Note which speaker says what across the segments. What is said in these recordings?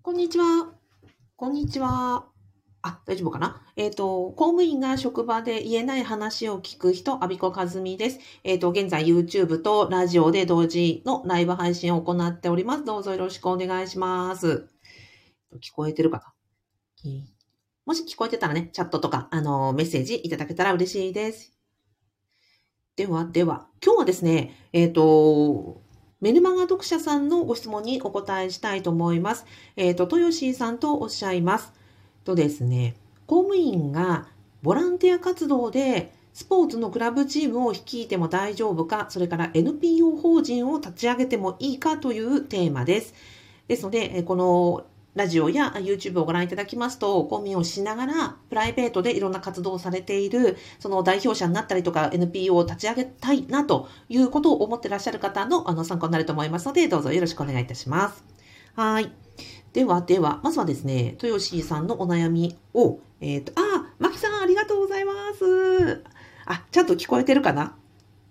Speaker 1: こんにちは。こんにちは。あ、大丈夫かな？えっ、と、公務員が職場で言えない話を聞く人、アビコカズミです。えっ、と、現在 YouTube とラジオで同時のライブ配信を行っております。どうぞよろしくお願いします。聞こえてるかな？もし聞こえてたらね、チャットとか、あの、メッセージいただけたら嬉しいです。では、では、今日はですね、えっ、と、メルマガ読者さんのご質問にお答えしたいと思います。えっ、と、豊志さんとおっしゃいます。とですね、公務員がボランティア活動でスポーツのクラブチームを率いても大丈夫か、それから NPO 法人を立ち上げてもいいかというテーマです。ですので、このラジオや YouTube をご覧いただきますと、公務員をしながら、プライベートでいろんな活動をされている、その代表者になったりとか、NPO を立ち上げたいなということを思ってらっしゃる方のあの参考になると思いますので、どうぞよろしくお願いいたします。はい。ではでは、まずはですね、豊志さんのお悩みを、えっ、と、あ、マキさんありがとうございます。あ、ちゃんと聞こえてるかな？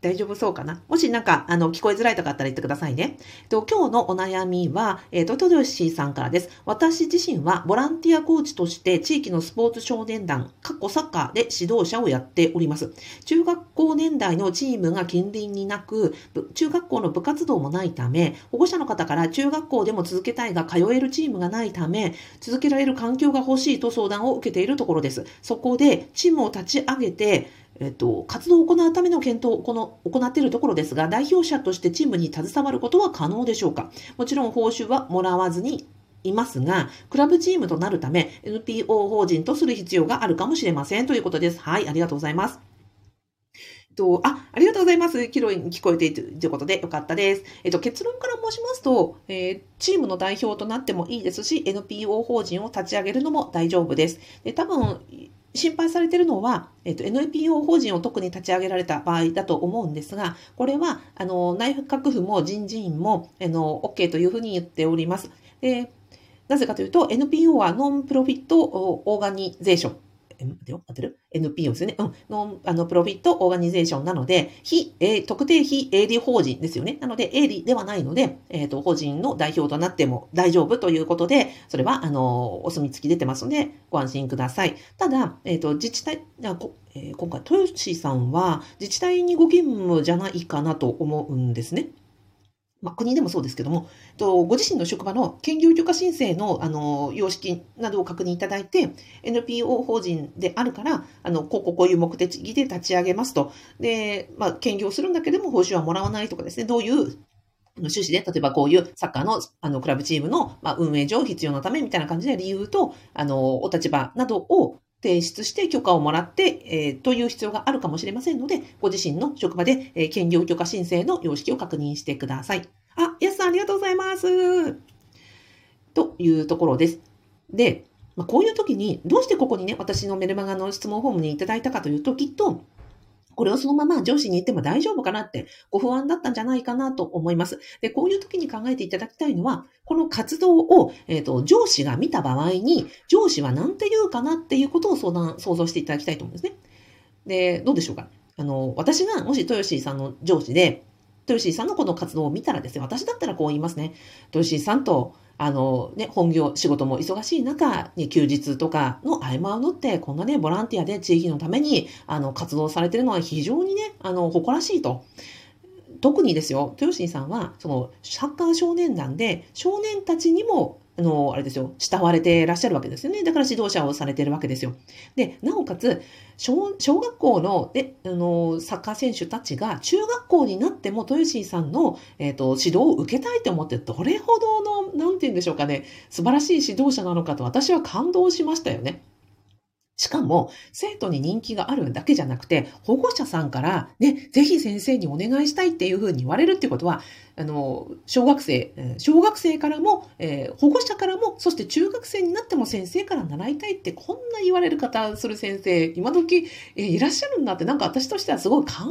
Speaker 1: 大丈夫そうかな？もしなんか、あの、聞こえづらいとかあったら言ってくださいね。と今日のお悩みは、えっ、と、豊吉さんからです。私自身はボランティアコーチとして地域のスポーツ少年団、過去サッカーで指導者をやっております。中学校年代のチームが近隣になく、中学校の部活動もないため、保護者の方から中学校でも続けたいが通えるチームがないため、続けられる環境が欲しいと相談を受けているところです。そこで、チームを立ち上げて、えっと、活動を行うための検討を行行っているところですが、代表者としてチームに携わることは可能でしょうか？もちろん報酬はもらわずにいますが、クラブチームとなるため、NPO 法人とする必要があるかもしれませんということです。はい、ありがとうございます。と、あ、ありがとうございます。キロイに聞こえているということでよかったです。えっと、結論から申しますと、えーチームの代表となってもいいですし、NPO 法人を立ち上げるのも大丈夫です。で、多分、心配されているのは、えっと、NPO 法人を特に立ち上げられた場合だと思うんですが、これは、あの、内閣府も人事院も、あの、OK というふうに言っております。で、なぜかというと、NPO はノンプロフィットオーガニゼーション。え、待ってよ、待てる ?NPO ですよね。うん。ノン、あの、プロフィットオーガニゼーションなので、非、え特定非営利法人ですよね。なので、営利ではないので、えっ、と、法人の代表となっても大丈夫ということで、それは、あの、お墨付き出てますので、ご安心ください。ただ、えっ、と、自治体、あこえ今回、豊志さんは、自治体にご勤務じゃないかなと思うんですね。まあ、国でもそうですけども、とご自身の職場の兼業許可申請のあの様式などを確認いただいて、NPO 法人であるから、あのこここういう目的で立ち上げますと、で、まあ、兼業するんだけども報酬はもらわないとかですね、どういう趣旨で、例えばこういうサッカーのあのクラブチームの、まあ、運営上必要なためみたいな感じで理由と、あの、お立場などを提出して許可をもらって、えーという必要があるかもしれませんので、ご自身の職場で、えー兼業許可申請の様式を確認してください。あ、やすさんありがとうございます。というところです。で、まあ、こういう時に、どうしてここにね、私のメルマガの質問フォームにいただいたかというと、きっと、これをそのまま上司に言っても大丈夫かなってご不安だったんじゃないかなと思います。で、こういう時に考えていただきたいのは、この活動を、えっ、と、上司が見た場合に、上司は何て言うかなっていうことを相談、想像していただきたいと思うんですね。で、どうでしょうか？あの、私がもし豊志さんの上司で、豊志さんのこの活動を見たらですね、私だったらこう言いますね。豊志さんと、あのね、本業、仕事も忙しい中に休日とかの合間を縫って、こんなね、ボランティアで地域のために、あの、活動されてるのは非常にね、あの、誇らしいと。特にですよ、豊志さんは、その、サッカー少年団で、少年たちにも、あの、あれですよ、慕われていらっしゃるわけですよね。だから指導者をされてるわけですよ。で、なおかつ、小小学校のであのサッカー選手たちが中学校になっても豊志さんの、えー、と指導を受けたいと思ってどれほどの何て言うんでしょうかね素晴らしい指導者なのかと私は感動しましたよね。しかも、生徒に人気があるだけじゃなくて、保護者さんから、ね、ぜひ先生にお願いしたいっていうふうに言われるっていうことは、あの、小学生、小学生からも、えー保護者からも、そして中学生になっても先生から習いたいって、こんな言われる方する先生、今時、えーいらっしゃるんだって、なんか私としてはすごい感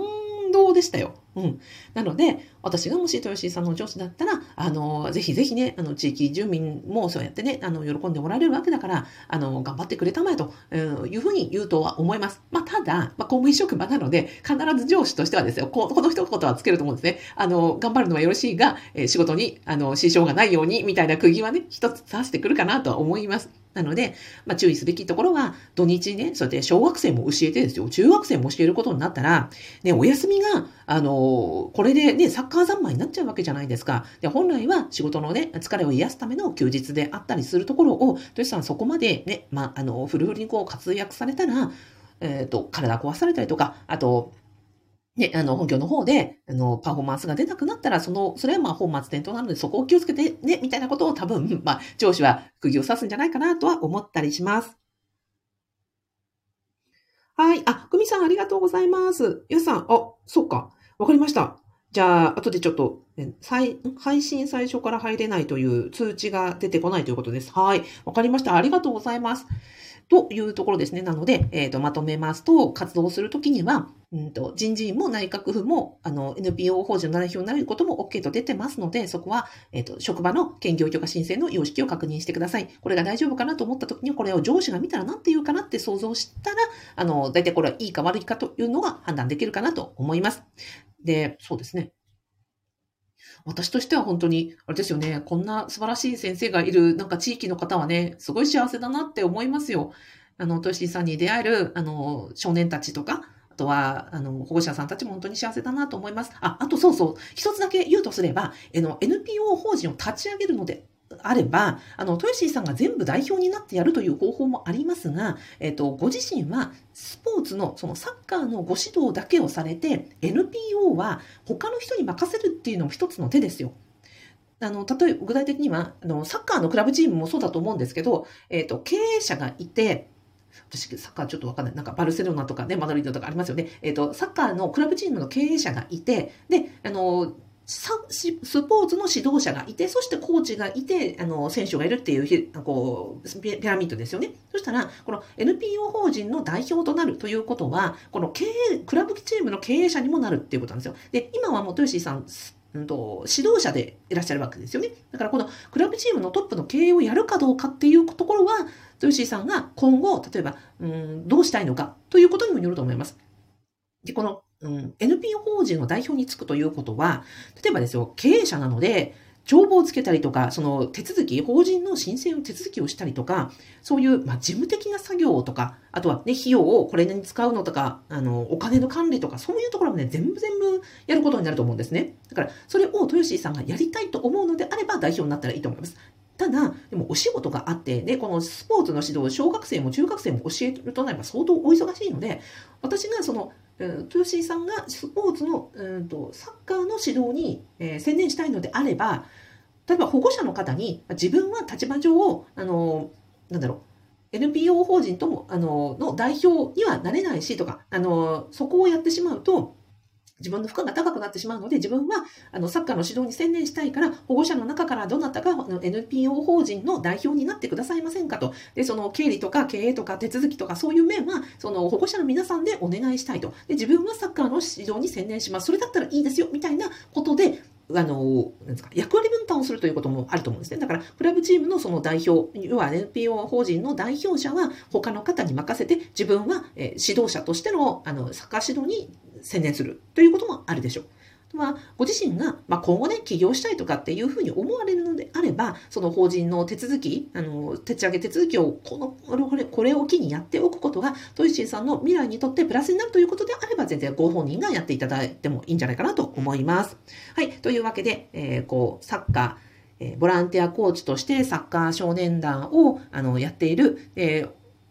Speaker 1: 動でしたよ。うん。なので、私がもし豊吉さんの上司だったら、あの、ぜひぜひね、あの、地域住民もそうやってね、あの、喜んでおられるわけだから、あの、頑張ってくれたまえと、いうふうに言うとは思います。まあ、ただ、まあ、公務員職場なので、必ず上司としてはですよ、ここの一言はつけると思うんですね。あの、頑張るのはよろしいが、え、仕事に、あの、支障がないように、みたいな釘はね、一つ刺してくるかなとは思います。なので、まあ、注意すべきところは、土日ね、そうやって小学生も教えてですよ、中学生も教えることになったら、ね、お休みが、あの、これでね、サッカー三昧になっちゃうわけじゃないですか。で、本来は仕事のね、疲れを癒すための休日であったりするところを、トシさんそこまでね、まあ、あの、フルフルにこう活躍されたら、えっ、ー、と、体壊されたりとか、あと、ね、あの、本業の方で、あの、パフォーマンスが出なくなったら、その、それはまあ、本末転倒なので、そこを気をつけてね、みたいなことを多分、まあ、上司は釘を刺すんじゃないかなとは思ったりします。はい。あ、久美さんありがとうございます。やさん、あ、そっか。わかりました。じゃあ、後でちょっと、配信最初から入れないという通知が出てこないということです。はい。わかりました。ありがとうございます。というところですね。なので、えっ、ー、と、まとめますと、活動するときには、うんと、人事院も内閣府も、あの、NPO 法人の代表になることも OK と出てますので、そこは、えっ、ー、と、職場の兼業許可申請の様式を確認してください。これが大丈夫かなと思ったときに、これを上司が見たら何て言うかなって想像したら、あの、大体これはいいか悪いかというのが判断できるかなと思います。で、そうですね。私としては本当に、あれですよね、こんな素晴らしい先生がいる、なんか地域の方はね、すごい幸せだなって思いますよ。あの、トヨシーさんに出会える、あの、少年たちとか、あとは、あの、保護者さんたちも本当に幸せだなと思います。あ、あとそうそう、一つだけ言うとすれば、あの、NPO 法人を立ち上げるのであれば、あの、トヨシーさんが全部代表になってやるという方法もありますが、えっ、と、ご自身はスポーツの、そのサッカーのご指導だけをされて、NPO は他の人に任せるっていうのも一つの手ですよ。あの、例えば具体的には、あの、サッカーのクラブチームもそうだと思うんですけど、えっ、と、経営者がいて、私、サッカーちょっとわかんない。なんか、バルセロナとかね、マドリードとかありますよね。えっ、ー、と、サッカーのクラブチームの経営者がいて、で、あの、スポーツの指導者がいて、そしてコーチがいて、あの、選手がいるっていう、こう、ピラミッドですよね。そしたら、この NPO 法人の代表となるということは、この経営、クラブチームの経営者にもなるっていうことなんですよ。で、今はもう、豊石さん、うんと、指導者でいらっしゃるわけですよね。だからこのクラブチームのトップの経営をやるかどうかっていうところは、豊石さんが今後、例えば、うん、どうしたいのかということにもよると思います。で、この、うん、NPO 法人の代表につくということは、例えばですよ、経営者なので、帳簿をつけたりとか、その手続き、法人の申請の手続きをしたりとか、そういう、まあ、事務的な作業とか、あとはね、費用をこれに使うのとか、あの、お金の管理とか、そういうところもね、全部全部やることになると思うんですね。だから、それを豊志さんがやりたいと思うのであれば代表になったらいいと思います。ただ、でもお仕事があって、ね、このスポーツの指導、小学生も中学生も教えるとなれば相当お忙しいので、私がその、トゥーシーさんがスポーツの、うんと、サッカーの指導に、えー、専念したいのであれば、例えば保護者の方に自分は立場上、あの、なんだろう、NPO 法人とも、あの、の代表にはなれないしとか、あの、そこをやってしまうと、自分の負荷が高くなってしまうので、自分はあのサッカーの指導に専念したいから、保護者の中からどなたか NPO 法人の代表になってくださいませんかと。で、その経理とか経営とか手続きとかそういう面は、その保護者の皆さんでお願いしたいと。で、自分はサッカーの指導に専念します。それだったらいいですよ、みたいなことで、あの、なんですか、役割分担をするということもあると思うんですね。だから、クラブチームのその代表、要は NPO 法人の代表者は他の方に任せて、自分は、え指導者としての、あの、サッカー指導に専念するということもあるでしょう。まあ、ご自身が、まあ、今後ね、起業したいとかっていうふうに思われるのであれば、その法人の手続き、あの、立ち上げ手続きを、この、これ、これを機にやっておくことが、トイシンさんの未来にとってプラスになるということであれば、全然ご本人がやっていただいてもいいんじゃないかなと思います。はい。というわけで、えー、こう、サッカー、え、ボランティアコーチとしてサッカー少年団をあのやっている、えー、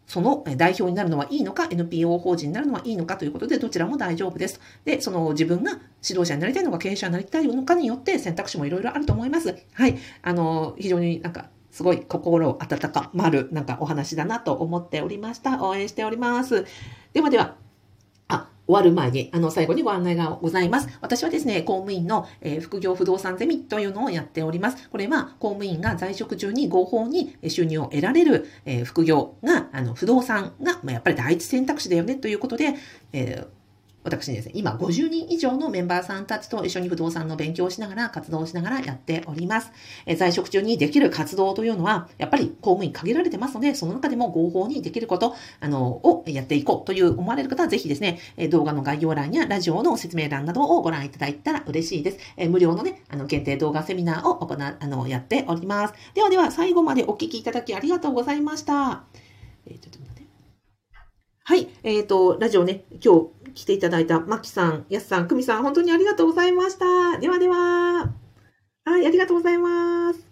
Speaker 1: その代表になるのはいいのか、NPO 法人になるのはいいのかということで、どちらも大丈夫です。で、その自分が指導者になりたいのか、経営者になりたいのかによって選択肢もいろいろあると思います。はい。あの、非常になんか、すごい心温まる、なんかお話だなと思っておりました。応援しております。ではでは、終わる前に、あの、最後にご案内がございます。私はですね、公務員の、えー、副業不動産ゼミというのをやっております。これは、公務員が在職中に合法に収入を得られる、えー、副業が、あの、不動産が、まあ、やっぱり第一選択肢だよねということで、えー私ですね、今50人以上のメンバーさんたちと一緒に不動産の勉強をしながら、活動をしながらやっております。え在職中にできる活動というのは、やっぱり公務員限られてますので、その中でも合法にできること、あの、をやっていこうという思われる方は、ぜひですね、動画の概要欄やラジオの説明欄などをご覧いただいたら嬉しいです。え無料のね、あの、限定動画セミナーを行う、あの、やっております。ではでは、最後までお聞きいただきありがとうございました。えー、ちょっと待って。はい、えっ、ー、と、ラジオね、今日、来ていただいたまきさん、やすさん、くみさん、本当にありがとうございました。ではでは。はい、ありがとうございます。